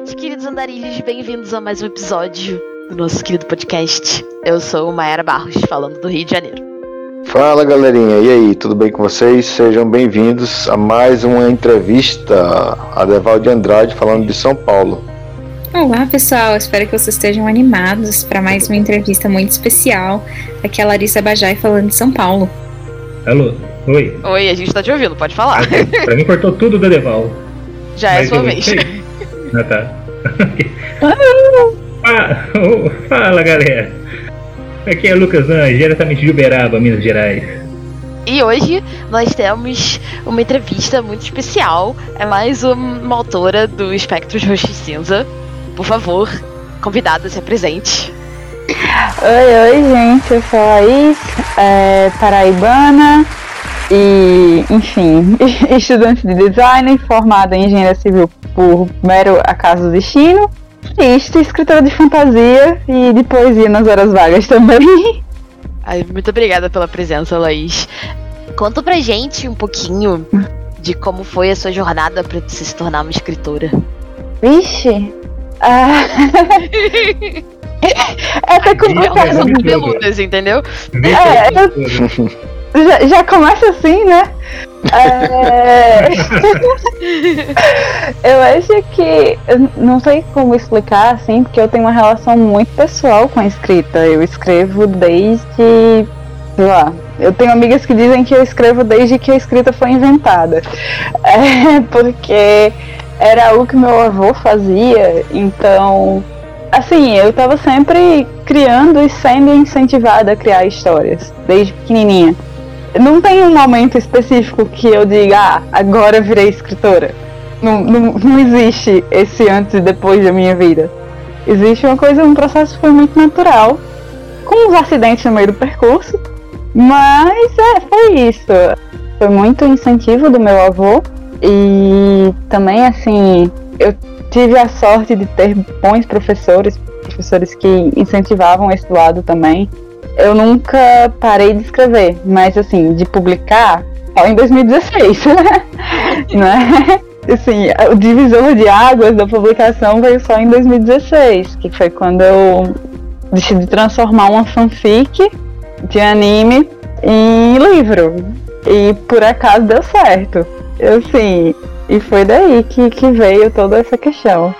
noite, queridos andarilhos. Bem-vindos a mais um episódio do nosso querido podcast. Eu sou Maera Barros, falando do Rio de Janeiro. Fala galerinha, e aí, tudo bem com vocês? Sejam bem-vindos a mais uma entrevista a Devalde Andrade falando de São Paulo. Olá pessoal, espero que vocês estejam animados para mais uma entrevista muito especial. Aqui é a Larissa Bajai falando de São Paulo. Alô, oi. Oi, a gente tá te ouvindo, pode falar. Pra mim cortou tudo da Deval. Já é a sua vez. Ah, tá. ah, oh, fala galera. Aqui é Lucas Anjo, diretamente de Uberaba, Minas Gerais. E hoje nós temos uma entrevista muito especial. É mais uma autora do Espectro de Roxo e Cinza. Por favor, convidada, se apresente. Oi, oi, gente. Eu sou a Laís, é, paraibana e, enfim, estudante de design, formada em engenharia civil por mero acaso do destino. Isto, escritora de fantasia e de poesia nas horas vagas também. Ai, muito obrigada pela presença, Laís. Conta pra gente um pouquinho de como foi a sua jornada para você se tornar uma escritora. Vixe! Ah... é até complicado. São peludas, entendeu? É, eu... já, já começa assim, né? É... eu acho que. Não sei como explicar, assim, porque eu tenho uma relação muito pessoal com a escrita. Eu escrevo desde. sei lá. Eu tenho amigas que dizem que eu escrevo desde que a escrita foi inventada. É, porque era algo que meu avô fazia, então. Assim, eu estava sempre criando e sendo incentivada a criar histórias, desde pequenininha não tem um momento específico que eu diga, ah, agora virei escritora. Não, não, não existe esse antes e depois da minha vida. Existe uma coisa, um processo que foi muito natural, com uns acidentes no meio do percurso, mas é, foi isso. Foi muito incentivo do meu avô e também assim, eu tive a sorte de ter bons professores, professores que incentivavam esse lado também eu nunca parei de escrever, mas assim, de publicar só em 2016, né? Assim, o divisor de águas da publicação veio só em 2016, que foi quando eu decidi transformar uma fanfic de anime em livro. E por acaso deu certo. Eu sim, e foi daí que, que veio toda essa questão.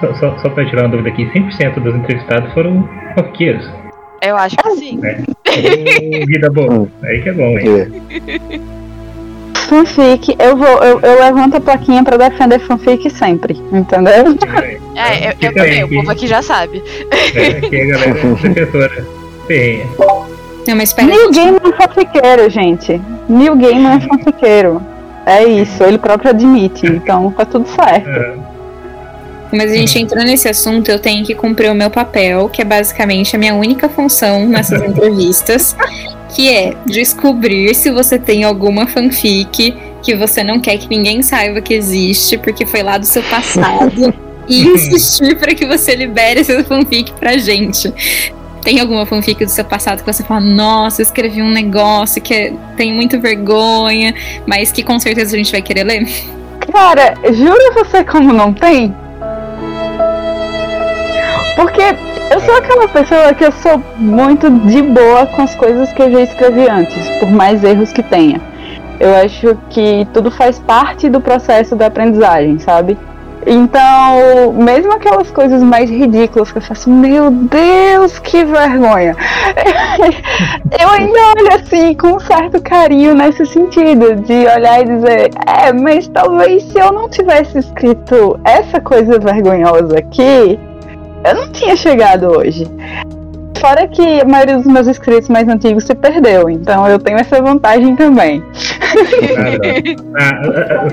Só, só, só para tirar uma dúvida aqui, 100% dos entrevistados foram fanfiqueiros. Eu acho que sim. É. vida boa. Aí que é bom, hein? Fanfic, eu vou, eu, eu levanto a plaquinha pra defender fanfic sempre, entendeu? É, eu, eu também, o povo aqui já sabe. É, aqui a galera defensora ferrenha. Não, mas espera é fanfiqueiro, gente. New Game é fanfiqueiro. É isso, ele próprio admite, então tá tudo certo. É. Mas a gente entrou nesse assunto, eu tenho que cumprir o meu papel, que é basicamente a minha única função nessas entrevistas, que é descobrir se você tem alguma fanfic que você não quer que ninguém saiba que existe, porque foi lá do seu passado, e insistir para que você libere essa fanfic pra gente. Tem alguma fanfic do seu passado que você fala, nossa, escrevi um negócio que é, tem muito vergonha, mas que com certeza a gente vai querer ler? Cara, jura você como não tem? Porque eu sou aquela pessoa que eu sou muito de boa com as coisas que eu já escrevi antes, por mais erros que tenha. Eu acho que tudo faz parte do processo da aprendizagem, sabe? Então, mesmo aquelas coisas mais ridículas que eu faço, meu Deus, que vergonha! eu ainda olho assim com um certo carinho nesse sentido, de olhar e dizer, é, mas talvez se eu não tivesse escrito essa coisa vergonhosa aqui, eu não tinha chegado hoje. Fora que a maioria dos meus inscritos mais antigos se perdeu, então eu tenho essa vantagem também. Ah, ah,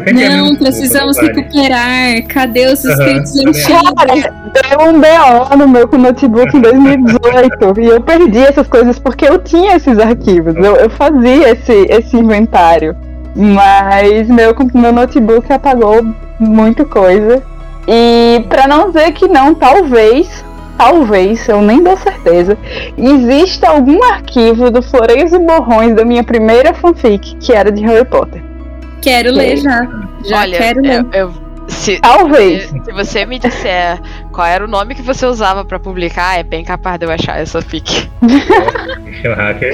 ah, não, precisamos recuperar. Cadê os inscritos uhum. antigos? Cara, deu um BO no meu notebook em 2018 e eu perdi essas coisas porque eu tinha esses arquivos, eu, eu fazia esse, esse inventário. Mas meu, meu notebook apagou muita coisa e para não dizer que não, talvez, talvez, eu nem dou certeza, exista algum arquivo do Floreios e Borrões da minha primeira fanfic, que era de Harry Potter. Quero ler já. Já Olha, quero ler. Eu, eu, Se, Talvez. se você me disser qual era o nome que você usava pra publicar, é bem capaz de eu achar essa fic. É. É.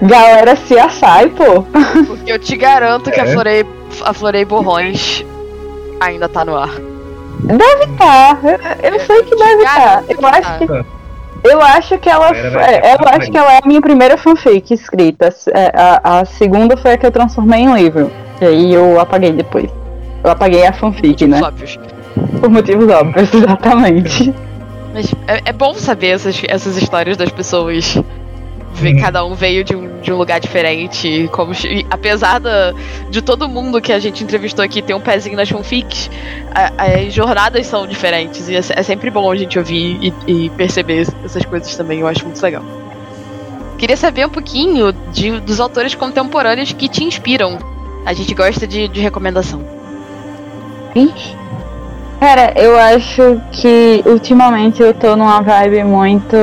Galera se assai, pô. Porque eu te garanto que a É? Florei, a Florei Borrões ainda tá no ar. Tá, eu, eu sei que deve estar. Garanto que Eu acho tá. que Eu acho que ela, é, eu acho que ela é a minha primeira fanfic escrita. É, A, a segunda foi a que eu transformei em livro. E aí eu apaguei depois. Eu apaguei a fanfic, né? Óbvios. Por motivos óbvios, exatamente. Mas é, é bom saber essas, essas histórias das pessoas. Cada um veio de um, de um lugar diferente. Como, apesar da, de todo mundo que a gente entrevistou aqui ter um pezinho nas fanfics, as jornadas são diferentes. E é, é sempre bom a gente ouvir e, e perceber essas coisas também. Eu acho muito legal. Queria saber um pouquinho de, dos autores contemporâneos que te inspiram. A gente gosta de, de recomendação. Cara, eu acho que ultimamente eu tô numa vibe muito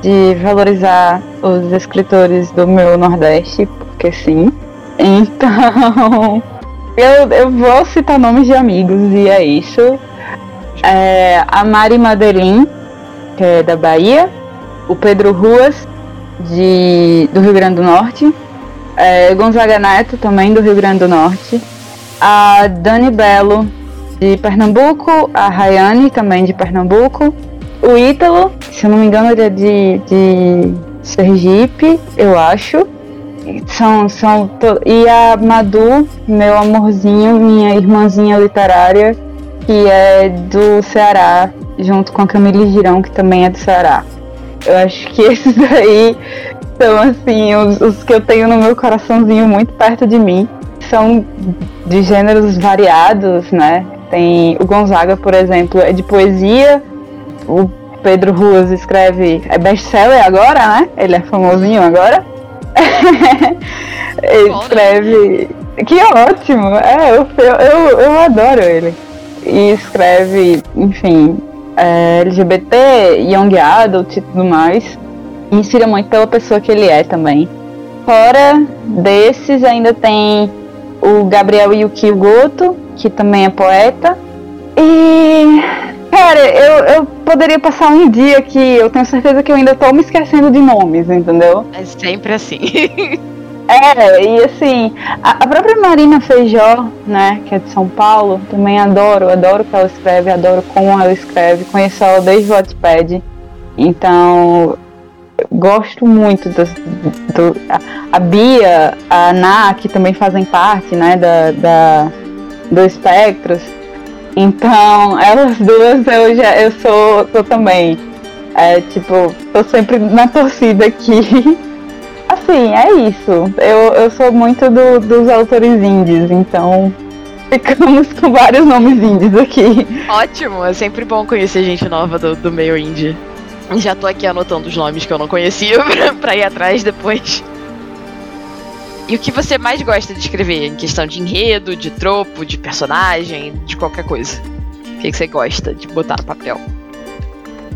de valorizar os escritores do meu Nordeste, porque sim. Então, eu, eu vou citar nomes de amigos e é isso. É, a Mari Madeline, que é da Bahia. O Pedro Ruas, de, do Rio Grande do Norte. É, Gonzaga Neto, também do Rio Grande do Norte. A Dani Belo, de Pernambuco, a Rayane, também de Pernambuco, o Ítalo, se eu não me engano, ele é de, de Sergipe, eu acho. São, são to- e a Madu, meu amorzinho, minha irmãzinha literária, que é do Ceará, junto com a Camille Girão, que também é do Ceará. Eu acho que esses aí são assim os, os que eu tenho no meu coraçãozinho muito perto de mim. São de gêneros variados, né? Tem o Gonzaga, por exemplo, é de poesia. O Pedro Ruas escreve, é best-seller agora, né? Ele é famosinho agora. ele escreve. Que ótimo! É, eu, eu, eu, adoro ele. E escreve, enfim, é, LGBT, Young Adult e tudo mais. Me inspira muito pela pessoa que ele é também. Fora desses, ainda tem o Gabriel Yukio Goto, que também é poeta. E. Cara, eu, eu poderia passar um dia que eu tenho certeza que eu ainda tô me esquecendo de nomes, entendeu? É sempre assim. É, e assim, a, a própria Marina Feijó, né, que é de São Paulo, também adoro, adoro o que ela escreve, adoro como ela escreve, conheço ela desde o Wattpad, então gosto muito das- do, a, a Bia, a Ana, que também fazem parte, né, da, da, do Espectros, então elas duas eu já, eu sou, sou também, é, tipo, tô sempre na torcida aqui. Assim, é isso. Eu, eu sou muito do- dos autores indies, então ficamos com vários nomes indies aqui. Ótimo, é sempre bom conhecer gente nova do, do meio indie. Já tô aqui anotando os nomes que eu não conhecia pra, pra ir atrás depois. E o que você mais gosta de escrever? Em questão de enredo, de tropo, de personagem, de qualquer coisa? O que, você gosta de botar no papel?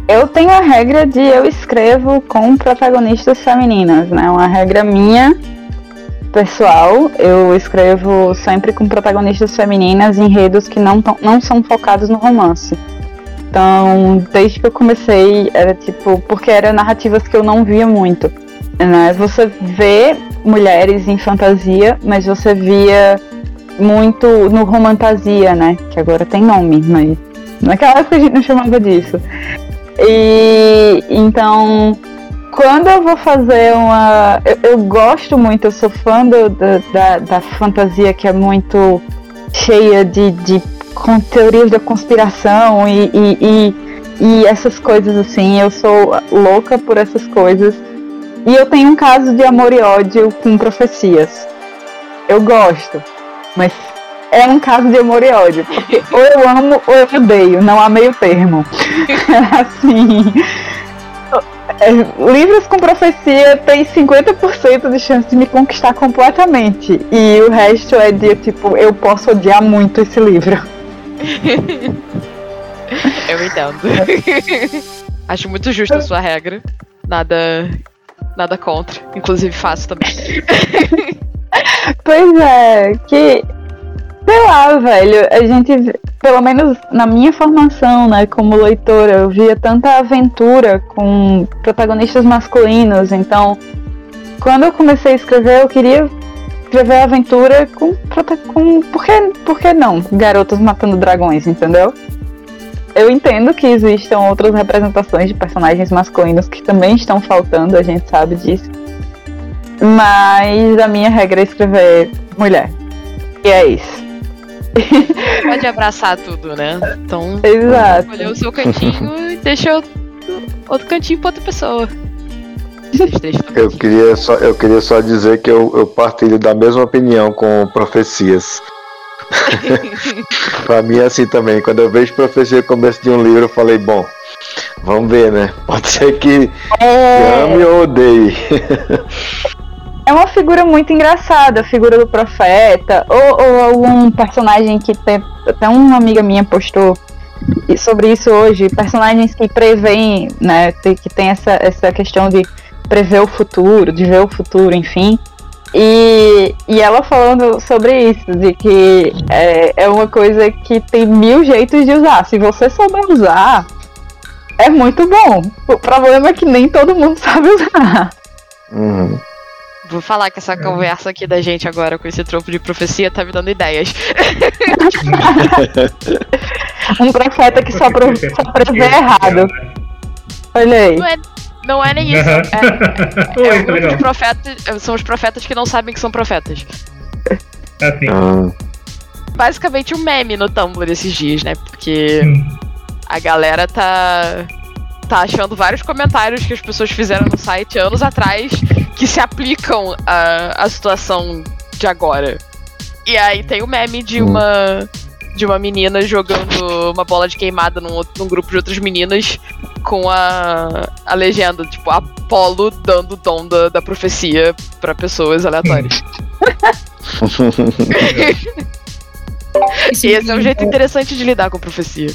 Eu tenho a regra de eu escrevo com protagonistas femininas, né? Uma regra minha pessoal. Eu escrevo sempre com protagonistas femininas em enredos que não, não são focados no romance. Então, desde que eu comecei, era tipo, porque eram narrativas que eu não via muito. Né? Você vê mulheres em fantasia, mas você via muito no romantasia, né? Que agora tem nome, mas naquela época a gente não chamava disso. E então, quando eu vou fazer uma. Eu, eu gosto muito, eu sou fã do- da, da, fantasia que é muito cheia de, de com teorias da conspiração e, e, e, e essas coisas assim. Eu sou louca por essas coisas. E eu tenho um caso de amor e ódio com profecias. Eu gosto, mas é um caso de amor e ódio. Ou eu amo ou eu odeio, não há meio termo. assim. é, livros com profecia tem 50% de chance de me conquistar completamente. E o resto é de tipo, eu posso odiar muito esse livro. Eu entendo. Acho muito justa a sua regra. Nada. Nada contra. Inclusive faço também. Pois é, que Sei lá, velho, a gente, pelo menos na minha formação, né, como leitora, eu via tanta aventura com protagonistas masculinos, então quando eu comecei a escrever, eu queria escrever aventura com, com por, que, por que não? Garotas matando dragões, entendeu? Eu entendo que existam outras representações de personagens masculinos que também estão faltando, a gente sabe disso. Mas a minha regra é escrever mulher. E é isso. Pode abraçar tudo, né? Então, Exato. escolheu o seu cantinho e deixa outro cantinho pra outra pessoa. Eu queria só, eu queria só dizer que eu, eu partilho da mesma opinião com profecias. pra mim é assim também. Quando eu vejo profecia no começo de um livro, eu falei, bom, vamos ver, né? Pode ser que É... ame ou odeie. É uma figura muito engraçada, a figura do profeta, ou, ou algum personagem que tem. Até uma amiga minha postou sobre isso hoje, personagens que preveem, né? Que tem essa, essa questão de prever o futuro, de ver o futuro, enfim. E, e ela falando sobre isso, de que é, é uma coisa que tem mil jeitos de usar. Se você souber usar, é muito bom. O problema é que nem todo mundo sabe usar. Uhum. Vou falar que essa conversa aqui da gente agora com esse tropo de profecia tá me dando ideias. Um profeta que só, pro, só prevê errado. Olha aí. Não é, não é nem isso. É, Oi, é tá um grupo legal. de profetas, são os profetas que não sabem que são profetas. Assim. Ah, Basicamente um meme no Tumblr esses dias, né? Porque Hum. a galera tá tá achando vários comentários que as pessoas fizeram no site anos atrás que se aplicam à, à situação de agora. E aí tem o meme de Hum. uma de uma menina jogando uma bola de queimada num, outro- num grupo de outras meninas com a, a legenda, tipo, Apolo dando o dom da, da profecia pra pessoas aleatórias. E esse é um jeito interessante de lidar com profecia.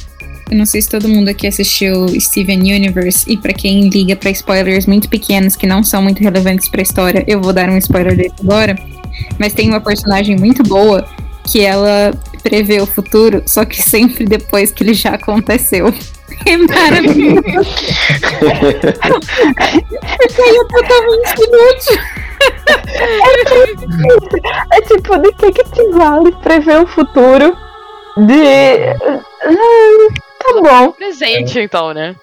Eu não sei se todo mundo aqui assistiu Steven Universe, e pra quem liga pra spoilers muito pequenos que não são muito relevantes pra história, eu vou dar um spoiler desse agora. Mas tem uma personagem muito boa que ela prevê o futuro, só que sempre depois que ele já aconteceu. É maravilhoso. Aí eu totalmente inútil. É tipo, de que que te vale prever o futuro de. Tá bom. Presente, então, né?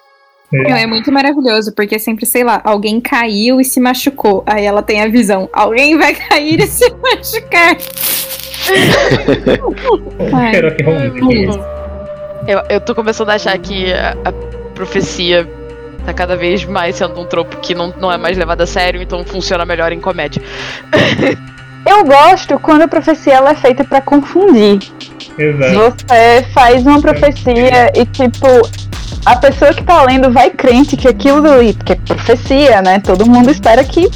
Não, é muito maravilhoso, porque sempre, sei lá, alguém caiu e se machucou. Aí ela tem a visão, alguém vai cair e se machucar. Ai, isso. Eu, eu tô começando a achar que a, a profecia tá cada vez mais sendo um tropo que não, não é mais levado a sério, então funciona melhor em comédia. Eu gosto quando a profecia ela é feita pra confundir. Exato. Você faz uma profecia e, tipo, a pessoa que tá lendo vai crente que aquilo ali, porque é profecia, né? Todo mundo espera que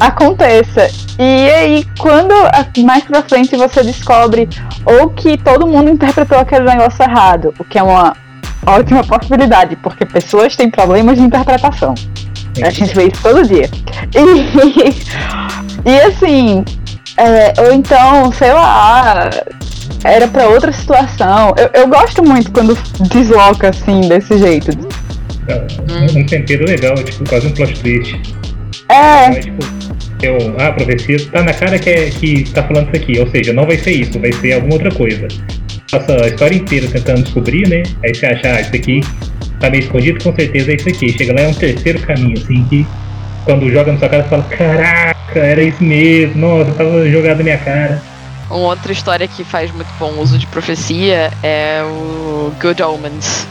aconteça. E aí, quando a- mais pra frente você descobre ou que todo mundo interpretou aquele negócio errado, o que é uma ótima possibilidade, porque pessoas têm problemas de interpretação. A gente vê isso todo dia. E, e assim, é, ou então, sei lá, era pra outra situação. Eu, eu gosto muito quando desloca assim, desse jeito. Um, um tempero legal, tipo, quase um plot twist. É, tipo, eu, ah, a profecia tá na cara que, é, que tá falando isso aqui, ou seja, não vai ser isso, vai ser alguma outra coisa. Passa a história inteira tentando descobrir, né? Aí você acha, ah, isso aqui tá meio escondido, com certeza é isso aqui. Chega lá, é um terceiro caminho, assim, que quando joga na sua cara, você fala, caraca, era isso mesmo, nossa, tava jogado na minha cara. Uma outra história que faz muito bom uso de profecia é o Good Omens.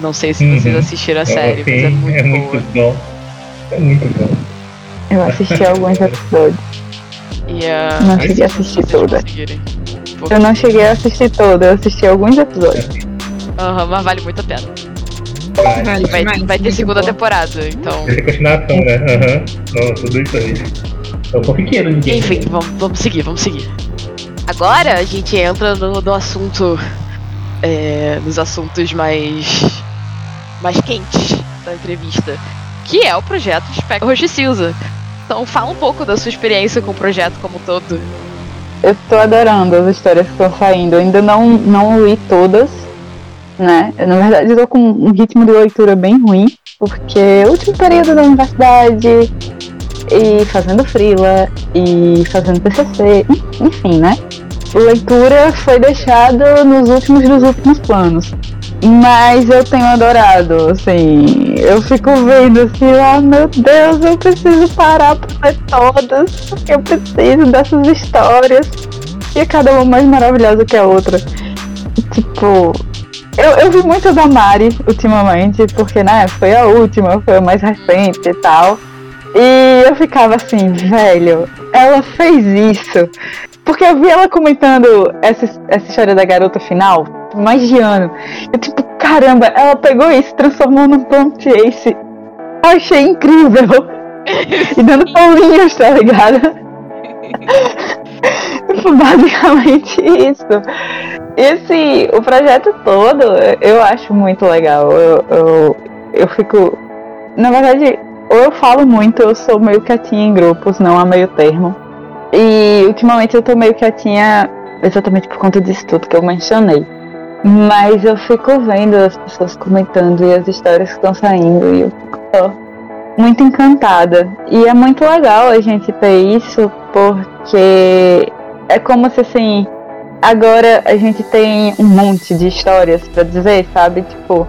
Não sei se vocês Uhum. assistiram a série, mas é muito é boa. muito bom. É muito bom. Eu assisti alguns episódios. E, uh, Não cheguei a assistir vocês toda. conseguirem. Eu não cheguei a assistir toda, eu assisti alguns episódios. Aham, mas vale muito a pena. Vai. Vale Vai, demais, vai ter segunda temporada, então. Vai ter continuação, né? Aham. Nossa, tudo isso aí. Eu tô pequeno, ninguém. Enfim, vamos, vamos seguir, vamos seguir. Agora a gente entra no, no assunto. é, nos assuntos mais. mais quentes da entrevista. Que é o projeto Spectre Roxicilza. Então fala um pouco da sua experiência com o projeto como todo. eu tô adorando as histórias que estão saindo. Eu ainda não, não li todas, né? Eu, na verdade, tô com um ritmo de leitura bem ruim, porque é último período da universidade, e fazendo frila, e fazendo TCC, enfim, né? Leitura foi deixada nos últimos dos últimos planos. Mas eu tenho adorado, assim. Eu fico vendo assim, ah, meu Deus, eu preciso parar pra ler todas. Eu preciso dessas histórias. E cada uma mais maravilhosa que a outra. Tipo, eu, eu vi muito da Mari ultimamente, porque, né, foi a última, foi a mais recente e tal. E eu ficava assim, velho, ela fez isso. Porque eu vi ela comentando essa, essa história da garota final, mais de ano. Eu tipo, caramba, ela pegou isso, transformou num Prompt Ace. Eu achei incrível. e dando paulinhos, tá ligado? Foi basicamente isso. E assim, o projeto todo eu acho muito legal. Eu, eu, eu fico. Na verdade, ou eu falo muito, eu sou meio quietinha em grupos, não há meio termo. E ultimamente eu tô meio quietinha exatamente por conta disso tudo que eu mencionei. Mas eu fico vendo as pessoas comentando e as histórias que estão saindo e eu fico muito encantada. E é muito legal a gente ter isso porque é como se assim, agora a gente tem um monte de histórias para dizer, sabe? Tipo,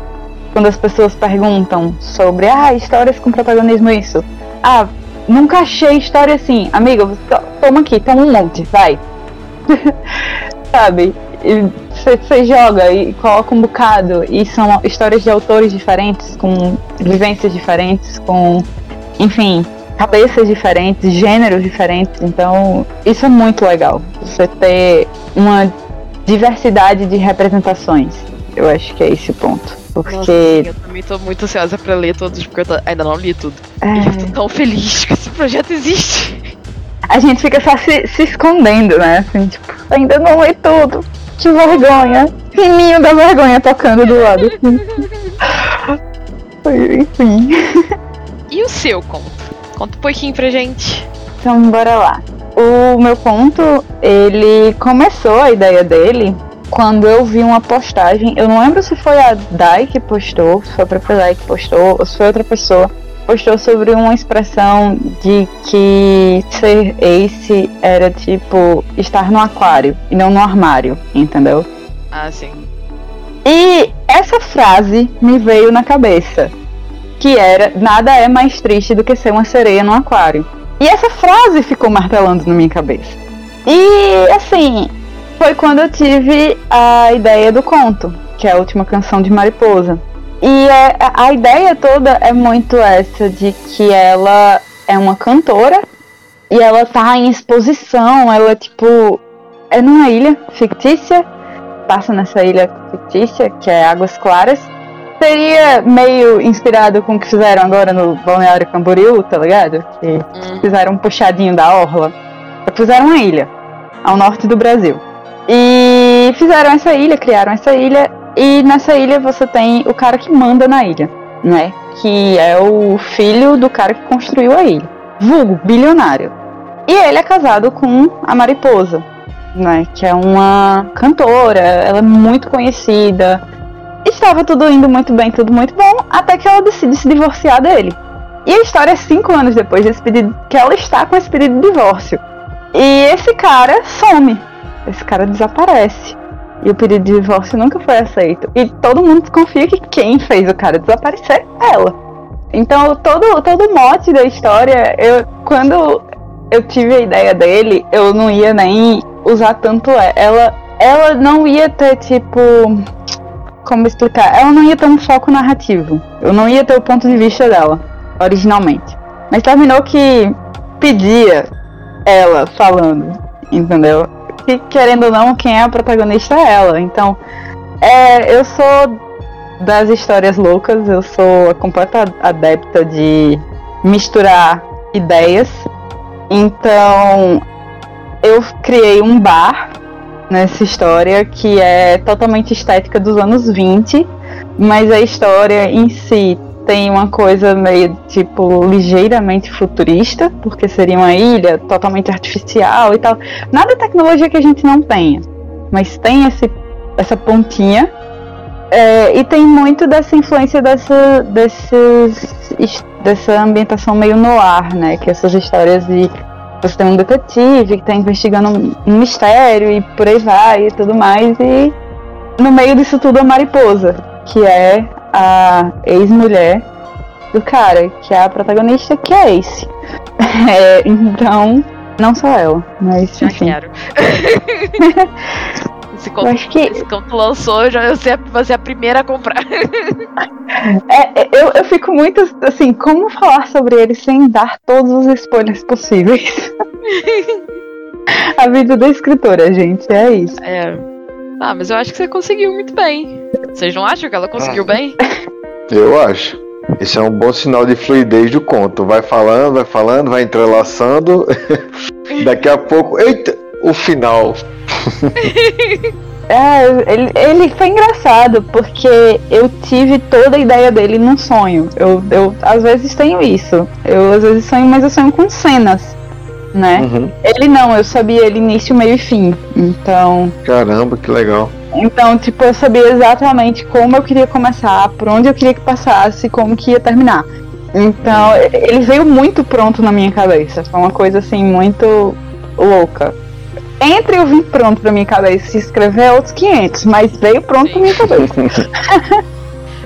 quando as pessoas perguntam sobre ah, histórias com protagonismo isso. Ah, nunca achei história assim. Amiga, toma aqui, toma um monte, vai. Sabe? Você joga e coloca um bocado e são histórias de autores diferentes, com vivências diferentes, com, enfim, cabeças diferentes, gêneros diferentes. Então, isso é muito legal. Você ter uma diversidade de representações. Eu acho que é esse o ponto. Porque. Nossa, eu também tô muito ansiosa pra ler todos, porque eu tô... ainda não li tudo. É... E eu tô tão feliz que esse projeto existe. A gente fica só se, se escondendo, né? Assim, tipo, ainda não li tudo. Que vergonha. Sininho da vergonha tocando do lado. Assim. Enfim. E o seu conto? Conta um pouquinho pra gente. Então, bora lá. O meu conto, ele começou a ideia dele quando eu vi uma postagem, eu não lembro se foi a Dai que postou, se foi a própria Dai que postou, ou se foi outra pessoa, postou sobre uma expressão de que ser ace era tipo estar no aquário e não no armário, entendeu? Ah, sim. E essa frase me veio na cabeça, que era nada é mais triste do que ser uma sereia no aquário. E essa frase ficou martelando na minha cabeça. E assim, foi quando eu tive a ideia do conto, que é a última canção de Mariposa. E é, a ideia toda é muito essa de que ela é uma cantora e ela tá em exposição, ela tipo é numa ilha fictícia, passa nessa ilha fictícia que é Águas Claras. Seria meio inspirado com o que fizeram agora no Balneário Camboriú, tá ligado? Que hum. fizeram um puxadinho da orla. Fizeram uma ilha ao norte do Brasil. E fizeram essa ilha, criaram essa ilha, e nessa ilha você tem o cara que manda na ilha, né? Que é o filho do cara que construiu a ilha. Vulgo, bilionário. E ele é casado com a Mariposa, né? Que é uma cantora, ela é muito conhecida. Estava tudo indo muito bem, tudo muito bom, até que ela decide se divorciar dele. E a história é cinco anos depois desse pedido, que ela está com esse pedido de divórcio. E esse cara some esse cara desaparece. E o pedido de divórcio nunca foi aceito. E todo mundo desconfia que quem fez o cara desaparecer é ela. Então, todo, todo mote da história, eu, quando eu tive a ideia dele, eu não ia nem usar tanto ela. Ela não ia ter, tipo. Como explicar? Ela não ia ter um foco narrativo. Eu não ia ter o ponto de vista dela, originalmente. Mas terminou que pedia ela falando, entendeu? Que, querendo ou não, quem é a protagonista é ela. Então, é, eu sou das histórias loucas, eu sou a completa adepta de misturar ideias. Então, eu criei um bar nessa história que é totalmente estética dos anos 20, mas a história em si tem uma coisa meio tipo ligeiramente futurista, porque seria uma ilha totalmente artificial e tal. Nada tecnologia que a gente não tenha, mas tem esse, essa pontinha. É, e tem muito dessa influência dessa, desses, dessa ambientação meio no ar, né? Que essas histórias de você tem um detetive que está investigando um, mistério e por aí vai e tudo mais. E no meio disso tudo a mariposa, que é a ex-mulher do cara, que é a protagonista, que é Ace. É, então, não só ela, mas Já enfim. quero. Esse conto, Eu acho que- esse conto lançou, já eu sei, você é a primeira a comprar. É, é, eu, eu fico muito assim, como falar sobre ele sem dar todos os spoilers possíveis? a vida da escritora, gente, é isso. É. Ah, mas eu acho que você conseguiu muito bem. Vocês não acham que ela conseguiu Ah. bem? Eu acho. Esse é um bom sinal de fluidez do conto. Vai falando, vai falando, vai entrelaçando. Daqui a pouco. Eita! O final. É, ele, ele foi engraçado, porque eu tive toda a ideia dele num sonho. Eu, eu às vezes tenho isso. Eu às vezes sonho, mas eu sonho com cenas, né? Uhum. Ele não, eu sabia ele início, meio e fim. Então. Caramba, que legal. Então, tipo, eu sabia exatamente como eu queria começar, por onde eu queria que passasse, como que ia terminar. Então, ele veio muito pronto na minha cabeça. Foi uma coisa assim muito louca. Entre eu vir pronto pra minha cabeça e se escrever é outros 500, mas veio pronto pra minha cabeça.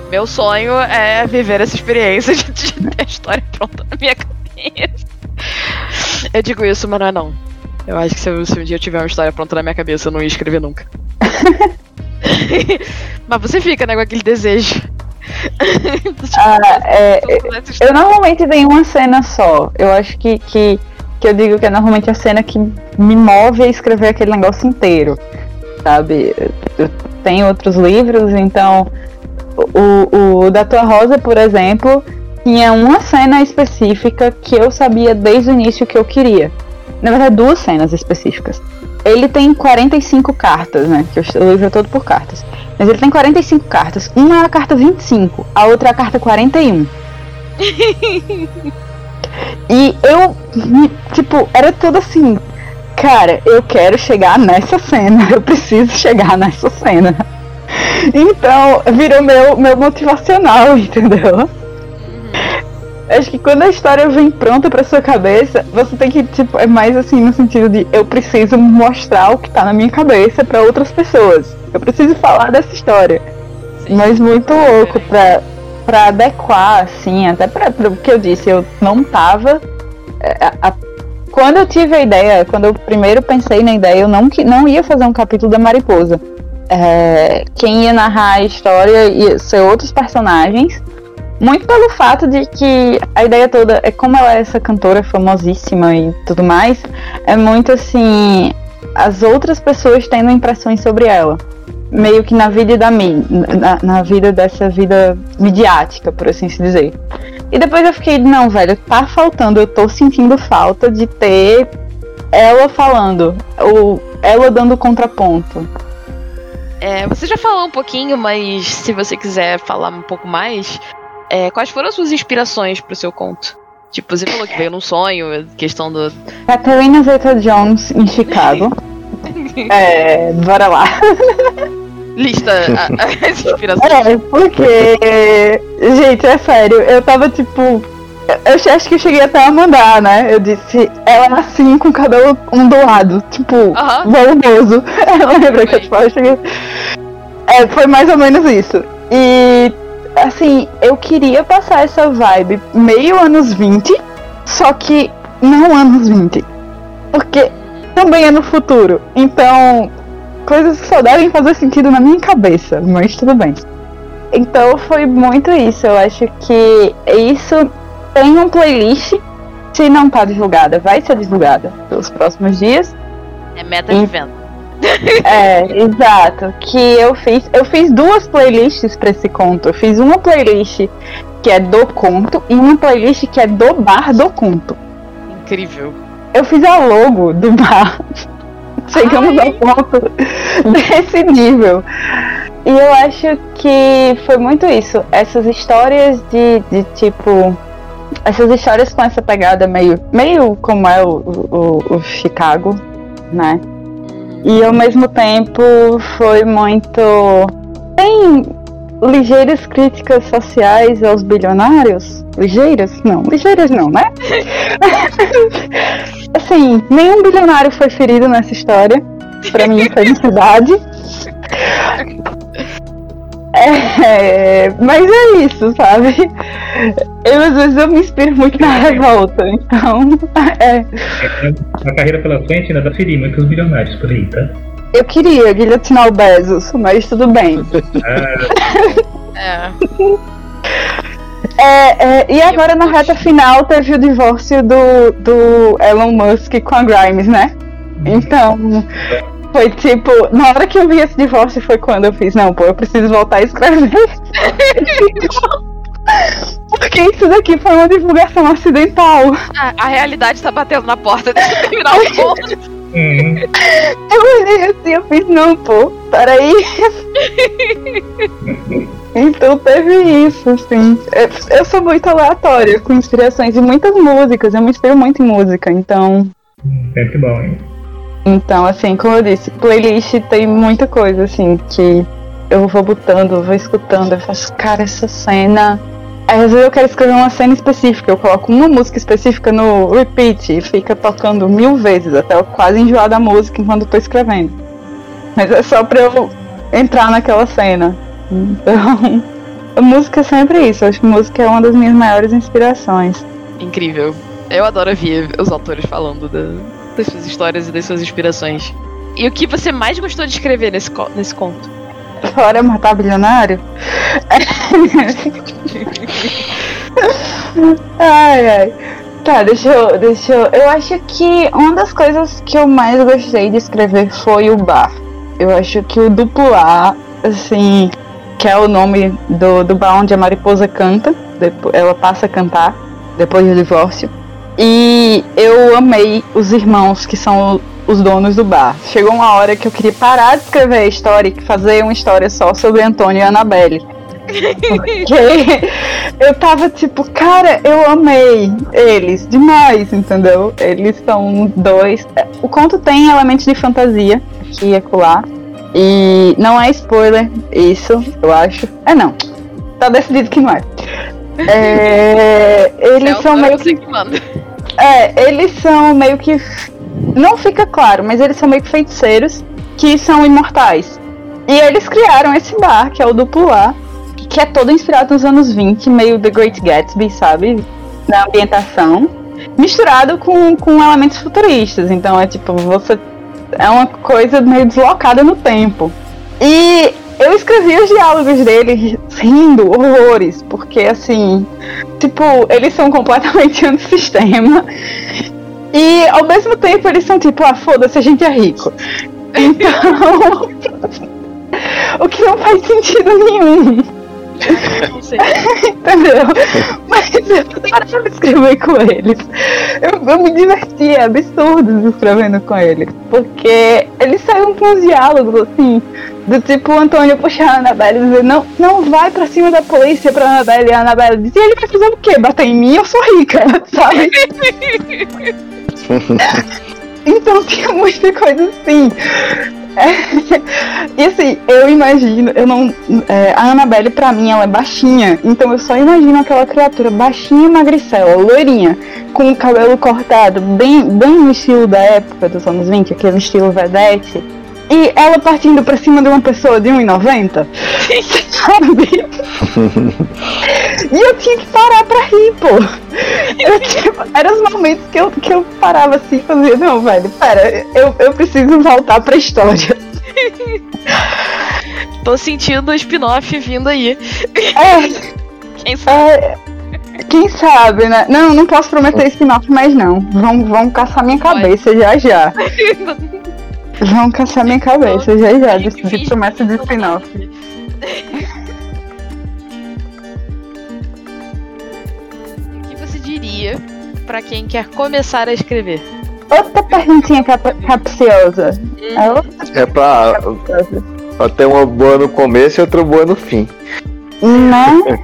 Meu sonho é viver essa experiência de, de ter a história pronta na minha cabeça. Eu digo isso, mas não é não. Eu acho que se, se um dia eu tiver uma história pronta na minha cabeça, eu não ia escrever nunca. mas você fica, né, com aquele desejo. Ah, é, eu normalmente tenho uma cena só. Eu acho que, que, que eu digo que é normalmente a cena que me move a escrever aquele negócio inteiro. Sabe? Eu tenho outros livros, então o, o da Tua Rosa, por exemplo, tinha uma cena específica que eu sabia desde o início que eu queria. Na verdade, duas cenas específicas. Ele tem 45 cartas, né? Que o livro é todo por cartas. Mas ele tem 45 cartas. Uma é a carta 25, a outra é a carta 41. e eu, tipo, era tudo assim. Cara, eu quero chegar nessa cena. Eu preciso chegar nessa cena. Então, virou meu, meu motivacional, entendeu? Acho que quando a história vem pronta pra sua cabeça, você tem que, tipo, é mais assim no sentido de eu preciso mostrar o que tá na minha cabeça pra outras pessoas. Eu preciso falar dessa história. Sim. Mas muito louco pra, pra adequar, assim, até pra, pra o que eu disse, eu não tava. é, a- a- quando eu tive a ideia, quando eu primeiro pensei na ideia, eu não, não ia fazer um capítulo da mariposa. É, quem ia narrar a história ia ser outros personagens. Muito pelo fato de que a ideia toda é como ela é essa cantora famosíssima e tudo mais, é muito assim, as outras pessoas tendo impressões sobre ela meio que na vida da mim, na, na vida dessa vida midiática, por assim se dizer. E depois eu fiquei, não, velho, tá faltando, eu tô sentindo falta de ter ela falando, ou ela dando contraponto. É, você já falou um pouquinho, mas se você quiser falar um pouco mais, é, quais foram as suas inspirações pro seu conto? Tipo, você falou que veio num sonho, questão do. Catherine Zeta-Jones em Chicago. é, bora lá. Lista a- as inspirações. É, porque. Gente, é sério, eu tava tipo. Eu acho que eu cheguei até a mandar, né? Eu disse, ela é assim com cabelo ondulado, tipo, Aham. volumoso. Lembra que eu te falei? Eu cheguei. É, foi mais ou menos isso. E assim, eu queria passar essa vibe meio anos 20, só que não anos 20. Porque também é no futuro. Então, coisas que só devem fazer sentido na minha cabeça, mas tudo bem. Então foi muito isso. Eu acho que isso tem um playlist. Se não tá divulgada, vai ser divulgada pelos próximos dias. É meta de venda. É, exato. Que eu fiz. Eu fiz duas playlists pra esse conto. Eu fiz uma playlist que é do conto e uma playlist que é do bar do conto. Incrível. Eu fiz a logo do bar. Chegamos Ai. ao ponto desse nível. e eu acho que foi muito isso. Essas histórias de, de tipo. Essas histórias com essa pegada meio. meio como é o, o, o Chicago, né? E ao mesmo tempo foi muito. Tem ligeiras críticas sociais aos bilionários? Ligeiras? Não, ligeiras não, né? assim, nenhum bilionário foi ferido nessa história. Pra minha felicidade. É, mas é isso, sabe? Eu às vezes eu me inspiro muito na revolta, então. É. A carreira pela frente ainda dá ferir muitos bilionários por aí, tá? Eu queria guilhotinar o Bezos, mas tudo bem. É. É, é, e agora na reta final teve o divórcio do, do Elon Musk com a Grimes, né? Então, foi tipo, na hora que eu vi esse divórcio foi quando eu fiz, não, pô, eu preciso voltar a escrever. Porque isso daqui foi uma divulgação acidental. A, a realidade tá batendo na porta, deixa eu terminar o ponto. Eu olhei assim, eu fiz, não, pô, peraí. então teve isso, assim. Eu, eu sou muito aleatória com inspirações de muitas músicas, eu me inspiro muito em música, então. Sempre bom, hein? Então, assim, como eu disse, playlist tem muita coisa, assim, que eu vou botando, vou escutando, eu faço, cara, essa cena. Às vezes eu quero escrever uma cena específica, eu coloco uma música específica no repeat e fica tocando mil vezes, até eu quase enjoar da música enquanto eu tô escrevendo. Mas é só pra eu entrar naquela cena. Então, a música é sempre isso, acho que música é uma das minhas maiores inspirações. Incrível. Eu adoro ouvir os autores falando da- das suas histórias e das suas inspirações. E o que você mais gostou de escrever nesse, co- nesse conto? Fora matar bilionário? ai, ai. Tá, deixa eu, deixa eu. Eu acho que uma das coisas que eu mais gostei de escrever foi o bar. Eu acho que o duplo A, assim, que é o nome do, do bar onde a mariposa canta, ela passa a cantar depois do divórcio. E eu amei os irmãos que são os donos do bar. Chegou uma hora que eu queria parar de escrever a história e fazer uma história só sobre Antônio e Annabelle. Porque eu tava tipo, cara, eu amei eles demais, entendeu? Eles são dois. O conto tem elementos de fantasia aqui e acolá. E não é spoiler, isso, eu acho. É não. Tá decidido que não é. É, eles É são meio que que manda. é, eles são meio que. Não fica claro, mas eles são meio que feiticeiros que são imortais. E eles criaram esse bar, que é o Duplo A, que é todo inspirado nos anos 20, meio The Great Gatsby, sabe? Na ambientação. Misturado com, com elementos futuristas. Então é tipo, você. É uma coisa meio deslocada no tempo. E eu escrevi os diálogos deles rindo horrores, porque assim. Tipo, eles são completamente antissistema. E ao mesmo tempo eles são tipo, ah, foda-se, a gente é rico. Então. o que não faz sentido nenhum, Não sei. entendeu? Mas eu adorava escrever com eles. Eu, eu me divertia absurdos escrevendo com eles. Porque eles saíram com uns diálogos assim. Do tipo o Antônio puxar a Anabelle e dizer, não, não vai pra cima da polícia pra Anabelle. E a Anabelle diz, e ele vai fazer o quê? Bater em mim? Eu sou rica, sabe? Então tinha muita coisa assim. E assim, eu imagino, eu não. é, a Annabelle, pra mim, ela é baixinha. Então eu só imagino aquela criatura baixinha e magricela, loirinha, com o cabelo cortado, bem, bem no estilo da época dos anos 20, aquele estilo vedete. E ela partindo pra cima de uma pessoa de 1,90. Sabe? E eu tinha que parar pra rir, pô. Eu, tipo, eram os momentos que eu, que eu parava assim e fazia, não, velho, pera, eu, eu preciso voltar pra história. Tô sentindo o spin-off vindo aí. É, Quem sabe? é, quem sabe, né? Não, não posso prometer spin-off mais não. Vão, vão caçar minha cabeça já já. Vão caçar minha cabeça já já, de, de promessa de spin-off. O que você diria pra quem quer começar a escrever? Outra perguntinha cap capciosa. É outra É pra. capciosa. Até uma boa no começo e outra boa no fim. Né?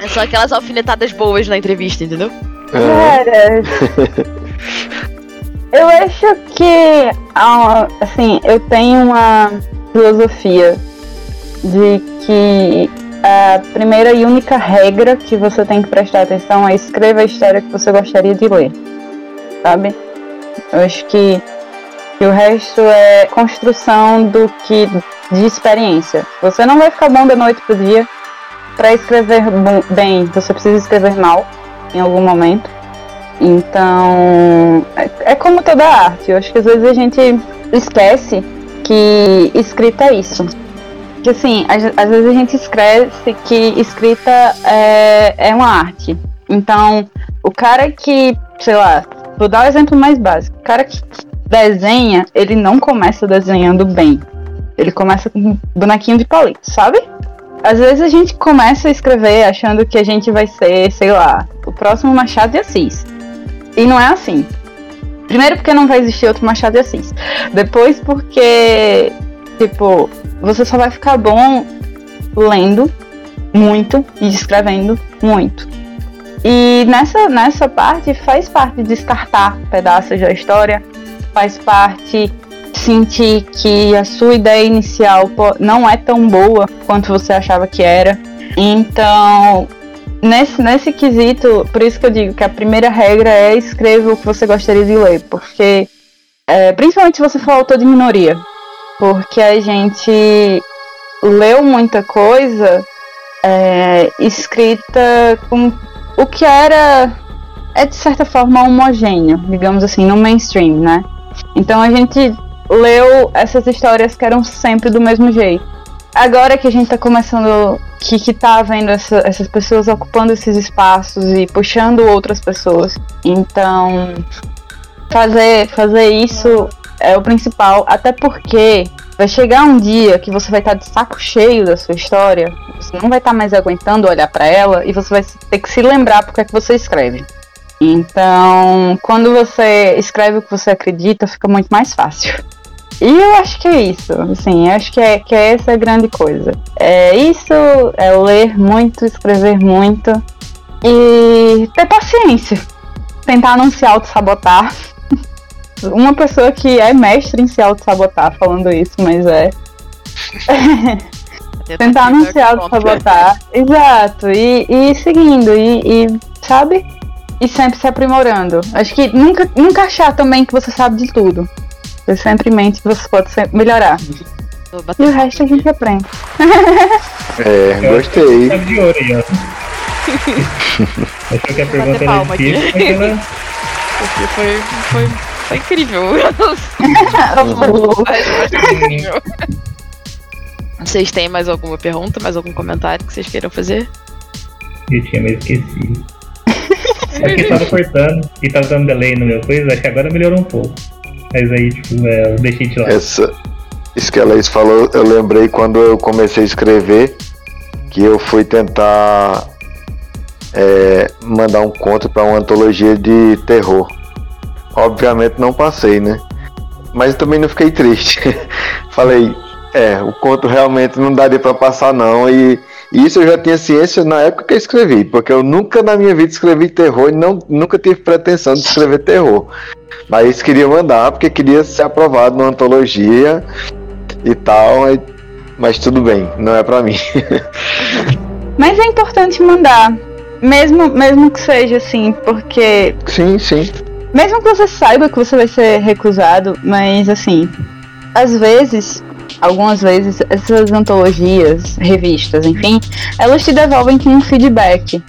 É só aquelas alfinetadas boas na entrevista, entendeu? É. Cara, eu acho que, ah, assim, eu tenho uma filosofia de que a primeira e única regra que você tem que prestar atenção é escreva a história que você gostaria de ler, sabe? Eu acho que, que o resto é construção do que de experiência. Você não vai ficar bom da noite pro dia. Para escrever bem, você precisa escrever mal em algum momento. Então, é, é como toda arte. Eu acho que às vezes a gente esquece que escrita é isso. Que assim, às, vezes a gente esquece que escrita é, é uma arte. Então, o cara que, sei lá, vou dar o exemplo mais básico. O cara que desenha, ele não começa desenhando bem. Ele começa com um bonequinho de palito, sabe? Às vezes a gente começa a escrever achando que a gente vai ser, sei lá, o próximo Machado de Assis. E não é assim. Primeiro porque não vai existir outro Machado de Assis. Depois porque, tipo, você só vai ficar bom lendo muito e escrevendo muito. E nessa, nessa parte faz parte descartar pedaços da história, faz parte sentir que a sua ideia inicial não é tão boa quanto você achava que era. Então, nesse, nesse quesito, por isso que eu digo que a primeira regra é escreva o que você gostaria de ler, porque é, principalmente se você for autor de minoria, porque a gente leu muita coisa é, escrita com o que era é de certa forma homogêneo, digamos assim, no mainstream, né? Então a gente leu essas histórias que eram sempre do mesmo jeito. Agora que a gente tá começando, que, que tá vendo essa- essas pessoas ocupando esses espaços e puxando outras pessoas. Então, fazer, fazer isso é o principal, até porque vai chegar um dia que você vai estar de saco cheio da sua história, você não vai estar mais aguentando olhar pra ela e você vai ter que se lembrar porque é que você escreve. Então, quando você escreve o que você acredita, fica muito mais fácil. E eu acho que é isso, assim, acho que é, que é essa a grande coisa. É isso, é ler muito, escrever muito e ter paciência. Tentar não se auto-sabotar. Uma pessoa que é mestre em se auto-sabotar falando isso, mas é. Tentar não se auto-sabotar. Exato, e, e seguindo, e, e, sabe? E sempre se aprimorando. Acho que nunca, nunca achar também que você sabe de tudo. Ter sempre em mente que você pode sempre melhorar. E o resto a gente aprende. É, gostei. Chave de ouro aí, ó. Achou que a pergunta era aqui. difícil, mas ela Porque foi, foi, foi incrível. Vocês têm mais alguma pergunta, mais algum comentário que vocês queiram fazer? eu tinha meio esquecido. É porque tava cortando e tava dando delay no meu coisa, acho que agora melhorou um pouco. Mas aí, tipo, é, eu deixei de. Essa, isso que a Laís falou, eu lembrei quando eu comecei a escrever que eu fui tentar é, mandar um conto para uma antologia de terror. Obviamente não passei, né? Mas também não fiquei triste. Falei, é, o conto realmente não daria para passar não e e isso eu já tinha ciência na época que eu escrevi, porque eu nunca na minha vida escrevi terror e não, nunca tive pretensão de escrever terror. Mas queria mandar porque queria ser aprovado numa antologia e tal, mas, mas tudo bem, não é pra mim. Mas é importante mandar. Mesmo, mesmo que seja assim, porque sim, sim. Mesmo que você saiba que você vai ser recusado, mas assim, às vezes, algumas vezes, essas antologias, revistas, enfim, elas te devolvem com um feedback.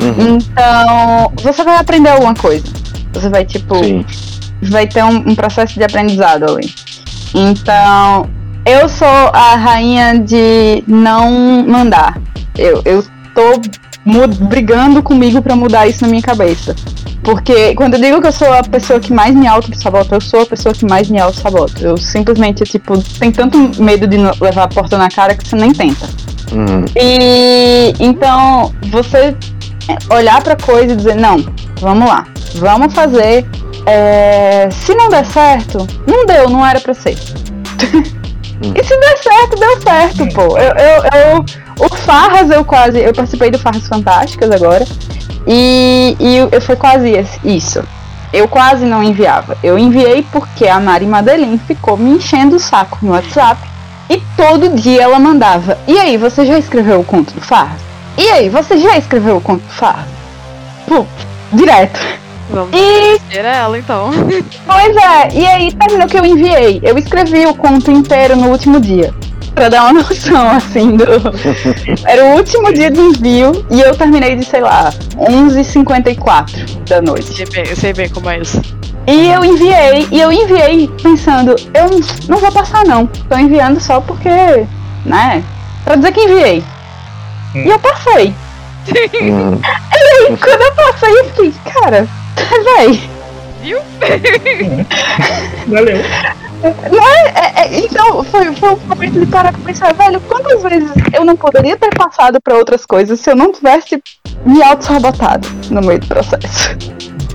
Uhum, Então, você vai aprender alguma coisa. Você vai, tipo, sim. vai ter um, um processo de aprendizado ali. Então, eu sou a rainha de não mandar. Eu, eu tô brigando comigo pra mudar isso na minha cabeça. Porque quando eu digo que eu sou a pessoa que mais me auto-sabota, eu sou a pessoa que mais me auto-sabota. Eu simplesmente, tipo, tem tanto medo de levar a porta na cara que você nem tenta. Uhum, E então você olhar pra coisa e dizer, não, vamos lá, vamos fazer. É, se não der certo, não deu, não era pra ser. E se der certo, deu certo, pô. Eu, eu, eu, o Farras eu quase. Eu participei do Farras Fantásticas agora. E, e eu- foi quase isso. Eu quase não enviava. Eu enviei porque a Mari Madeline ficou me enchendo o saco no WhatsApp. E todo dia ela mandava. E aí, você já escreveu o conto do Farras? E aí, você já escreveu o conto do Farras? Pô, direto. Vamos E ter ela então. Pois é, e aí terminou que eu enviei. Eu escrevi o conto inteiro no último dia. Pra dar uma noção, assim, do. Era o último dia de envio e eu terminei de, sei lá, 11h54 da noite. Sei bem, eu sei bem como é isso. E eu enviei, e eu enviei pensando, eu não vou passar não. Tô enviando só porque, né? Pra dizer que enviei. E eu passei. Uhum. E aí, quando eu passei, eu fiquei, cara, véi. Viu? Valeu. É, é, então, foi, foi um momento de parar pra pensar, velho, quantas vezes eu não poderia ter passado pra outras coisas se eu não tivesse me auto-sabotado no meio do processo.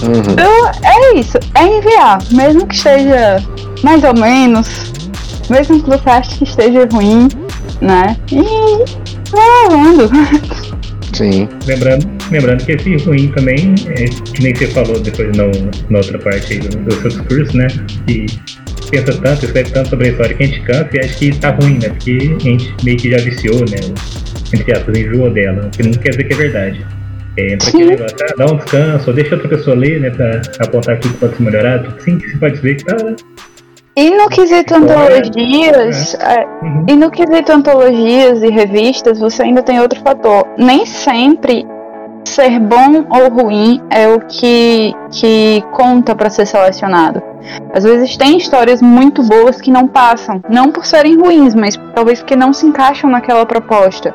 Uhum. Então, é isso, é enviar, mesmo que esteja mais ou menos, mesmo que você ache que esteja ruim, né? E vai levando. Sim. Lembrando, lembrando que esse ruim também, é, que nem você falou depois no, na outra parte aí do, do seu discurso, né? Que pensa tanto, escreve tanto sobre a história que a gente cansa e acha que tá ruim, né? Porque a gente meio que já viciou, né? Entre aspas, enjoou dela, que não quer dizer que é verdade. É, aquele negócio, ah, dá um descanso, ou deixa outra pessoa ler, né? Pra apontar tudo que pode ser melhorado, sim que se pode ver que tá. E no quesito antologias, é, Uhum. E no quesito antologias e revistas, você ainda tem outro fator. Nem sempre ser bom ou ruim é o que, que conta para ser selecionado. Às vezes tem histórias muito boas que não passam, não por serem ruins, mas talvez porque não se encaixam naquela proposta.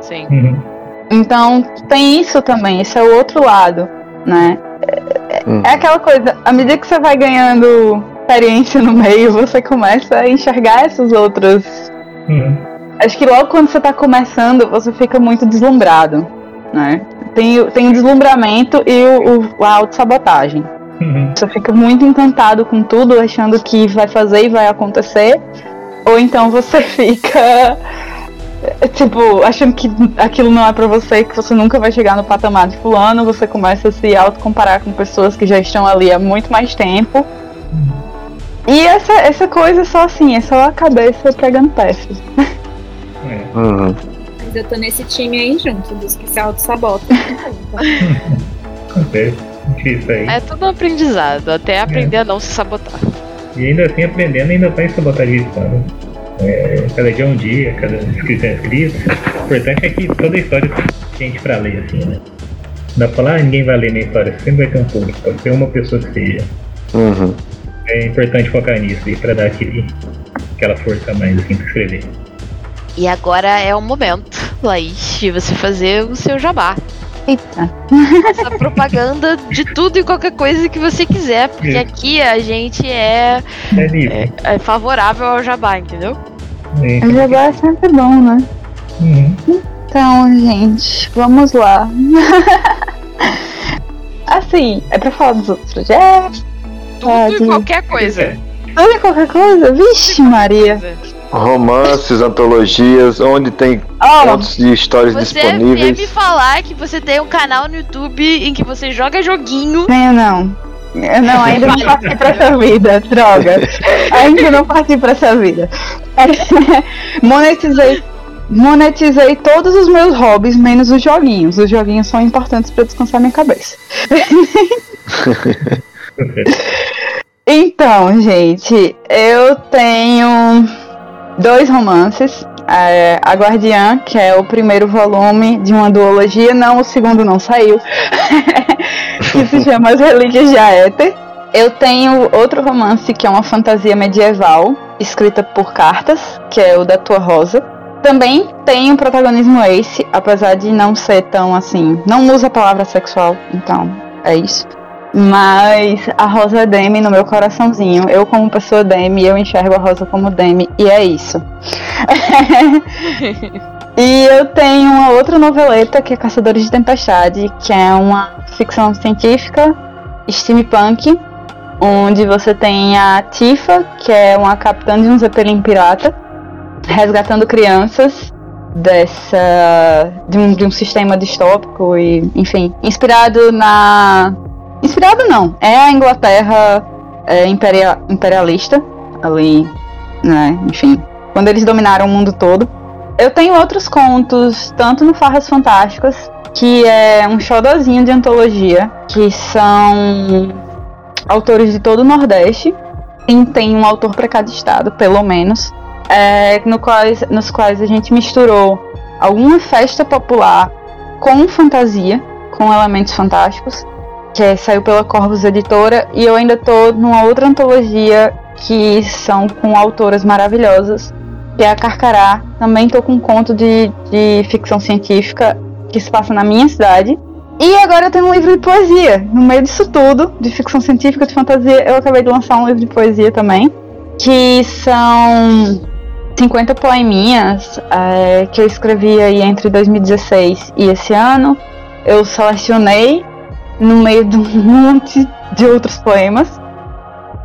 Sim. Uhum. Então tem isso também, esse é o outro lado, né? É, Hum. é aquela coisa, à medida que você vai ganhando experiência no meio, você começa a enxergar essas outras Uhum. Acho que logo quando você tá começando, você fica muito deslumbrado, né? Tem, o- tem o deslumbramento e o, o, a autossabotagem. Uhum. Você fica muito encantado com tudo, achando que vai fazer e vai acontecer. Ou então você fica, é, tipo, achando que aquilo não é pra você, que você nunca vai chegar no patamar de fulano. Você começa a se autocomparar com pessoas que já estão ali há muito mais tempo. E essa, essa coisa é só assim, é só a cabeça pegando peças. É. Uhum. Mas eu tô nesse time aí junto, dos que se auto-sabotam. Acontece. Aí. É tudo um aprendizado, até aprender a não se sabotar. E ainda assim aprendendo, ainda tá em sabotagem é, Cada dia é um dia, cada escrito é escrito. O importante é que toda a história tem gente pra ler, assim, né? Não dá pra falar, ah, ninguém vai ler minha história, sempre vai ter um público, pode ser uma pessoa que seja. Uhum. É importante focar nisso e pra dar aquele, aquela força a mais assim pra escrever. E agora é o momento, Laís, de você fazer o seu jabá. Eita. Essa propaganda de tudo e qualquer coisa que você quiser, porque Isso. aqui a gente é, É livre. é favorável ao jabá, entendeu? É. O jabá é sempre bom, né? Uhum. Então, gente, vamos lá. assim, é pra falar dos outros projetos? Tudo e qualquer coisa. Tudo e qualquer coisa? Vixe, Maria. Romances, antologias, onde tem Ó, contos de histórias Você quer me disponíveis. falar que você tem um canal no YouTube em que você joga joguinho. tenho não. Eu não, ainda não parti pra essa vida, droga. Ainda não parti pra essa vida. monetizei. Monetizei todos os meus hobbies, menos os joguinhos. Os joguinhos são importantes pra descansar minha cabeça. Então, gente, eu tenho dois romances. É, a Guardiã, que é o primeiro volume de uma duologia, não, o segundo não saiu, que se chama As Relíquias de Aéter. Eu tenho outro romance que é uma fantasia medieval, escrita por cartas, que é o da Tua Rosa. Também tem um protagonismo ace, apesar de não ser tão assim. Não usa a palavra sexual, então é isso. Mas a Rosa é Demi no meu coraçãozinho. Eu, como pessoa Demi, eu enxergo a Rosa como Demi, e é isso. e eu tenho uma outra noveleta que é Caçadores de Tempestade, que é uma ficção científica, steampunk, onde você tem a Tifa, que é uma capitã de um Zeppelin pirata, resgatando crianças dessa de um, de um sistema distópico e enfim inspirado na inspirado não. É a Inglaterra é, imperia, imperialista ali né enfim quando eles dominaram o mundo todo. Eu tenho outros contos tanto no Farras Fantásticas que é um xodozinho de antologia que são autores de todo o Nordeste e tem um autor para cada estado pelo menos é, no quais, nos quais a gente misturou alguma festa popular com fantasia, com elementos fantásticos, que é, saiu pela Corvus Editora, e eu ainda tô numa outra antologia que são com autoras maravilhosas, que é a Carcará. Também tô com um conto de, de ficção científica que se passa na minha cidade. E agora eu tenho um livro de poesia. No meio disso tudo, de ficção científica, de fantasia, eu acabei de lançar um livro de poesia também. Que são 50 poeminhas é, que eu escrevi aí entre 2016 e esse ano. Eu selecionei no meio de um monte de outros poemas.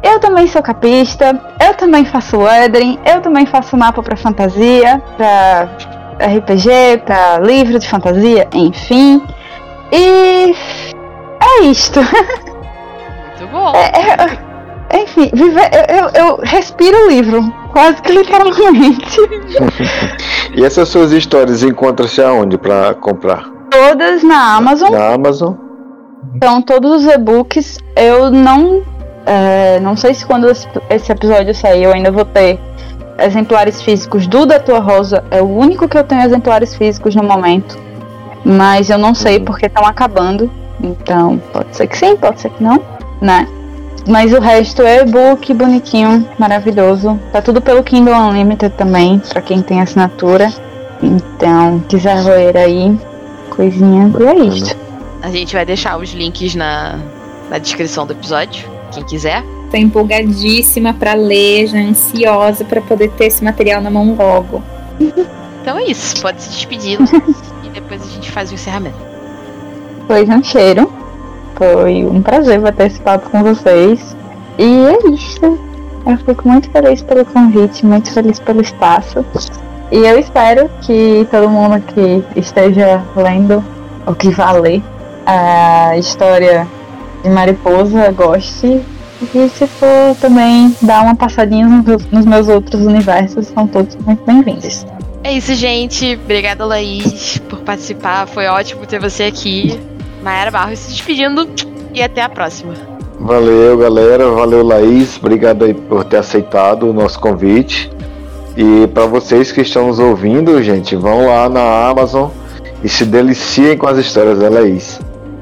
Eu também sou capista, eu também faço lettering, eu também faço mapa para fantasia, para RPG, para livro de fantasia, enfim. E é isto. Muito bom. É, é, enfim, viver, eu, eu, eu respiro o livro. Quase que literalmente. e essas suas histórias encontram-se aonde para comprar? Todas na Amazon. Na Amazon. Então, todos os e-books, eu não. É, não sei se quando esse episódio sair eu ainda vou ter exemplares físicos do da Tua Rosa. É o único que eu tenho exemplares físicos no momento. Mas eu não sei porque estão acabando. Então, pode ser que sim, pode ser que não, né? Mas o resto é e-book bonitinho, maravilhoso. Tá tudo pelo Kindle Unlimited também, para quem tem assinatura. Então, quiser ler aí, coisinhas, e é isso. A gente vai deixar os links na, na descrição do episódio, quem quiser. Tô empolgadíssima para ler, já ansiosa para poder ter esse material na mão logo. Então é isso, pode se despedir e depois a gente faz o encerramento. Pois um cheiro. Foi um prazer bater esse papo com vocês. E é isso. Eu fico muito feliz pelo convite, muito feliz pelo espaço. E eu espero que todo mundo que esteja lendo ou que vá ler a história de Mariposa goste. E se for também dar uma passadinha nos meus outros universos, são todos muito bem-vindos. É isso, gente. Obrigada, Laís, por participar. Foi ótimo ter você aqui. Mayara Barros se despedindo e até a próxima. Valeu, galera. Valeu, Laís. Obrigado aí por ter aceitado o nosso convite. E para vocês que estão nos ouvindo, gente, vão lá na Amazon e se deliciem com as histórias da Laís.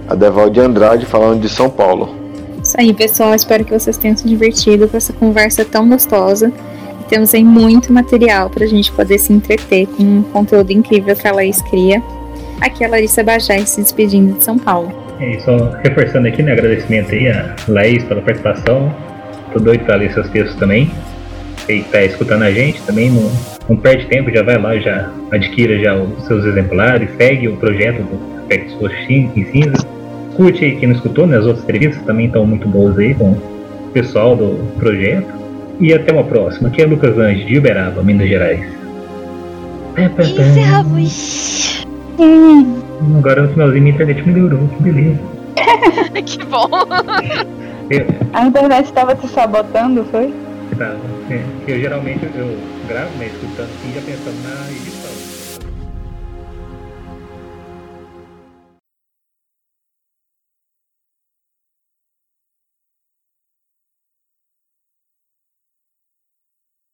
A Deval de Andrade falando de São Paulo. Isso aí, pessoal. Espero que vocês tenham se divertido com essa conversa tão gostosa. E temos aí muito material para a gente poder se entreter com um conteúdo incrível que a Laís cria. Aqui é a Larissa Bajai se despedindo de São Paulo. É, só reforçando aqui, né, agradecimento aí a Laís pela participação. Tô doido para ler seus textos também. E tá escutando a gente também, não, não perde tempo, já vai lá, já adquira já os seus exemplares, segue o projeto do Aspectos Roxinho em Cinza. Curte aí quem não escutou, né, as outras entrevistas também estão muito boas aí com o pessoal do projeto. E até uma próxima. Aqui é Lucas Anjos, de Uberaba, Minas Gerais. Encerramos. Hum. Agora no finalzinho minha internet melhorou, que beleza. que bom. A internet estava te sabotando, foi? tá, é, eu geralmente eu gravo, né, escutando assim, já pensando na edição.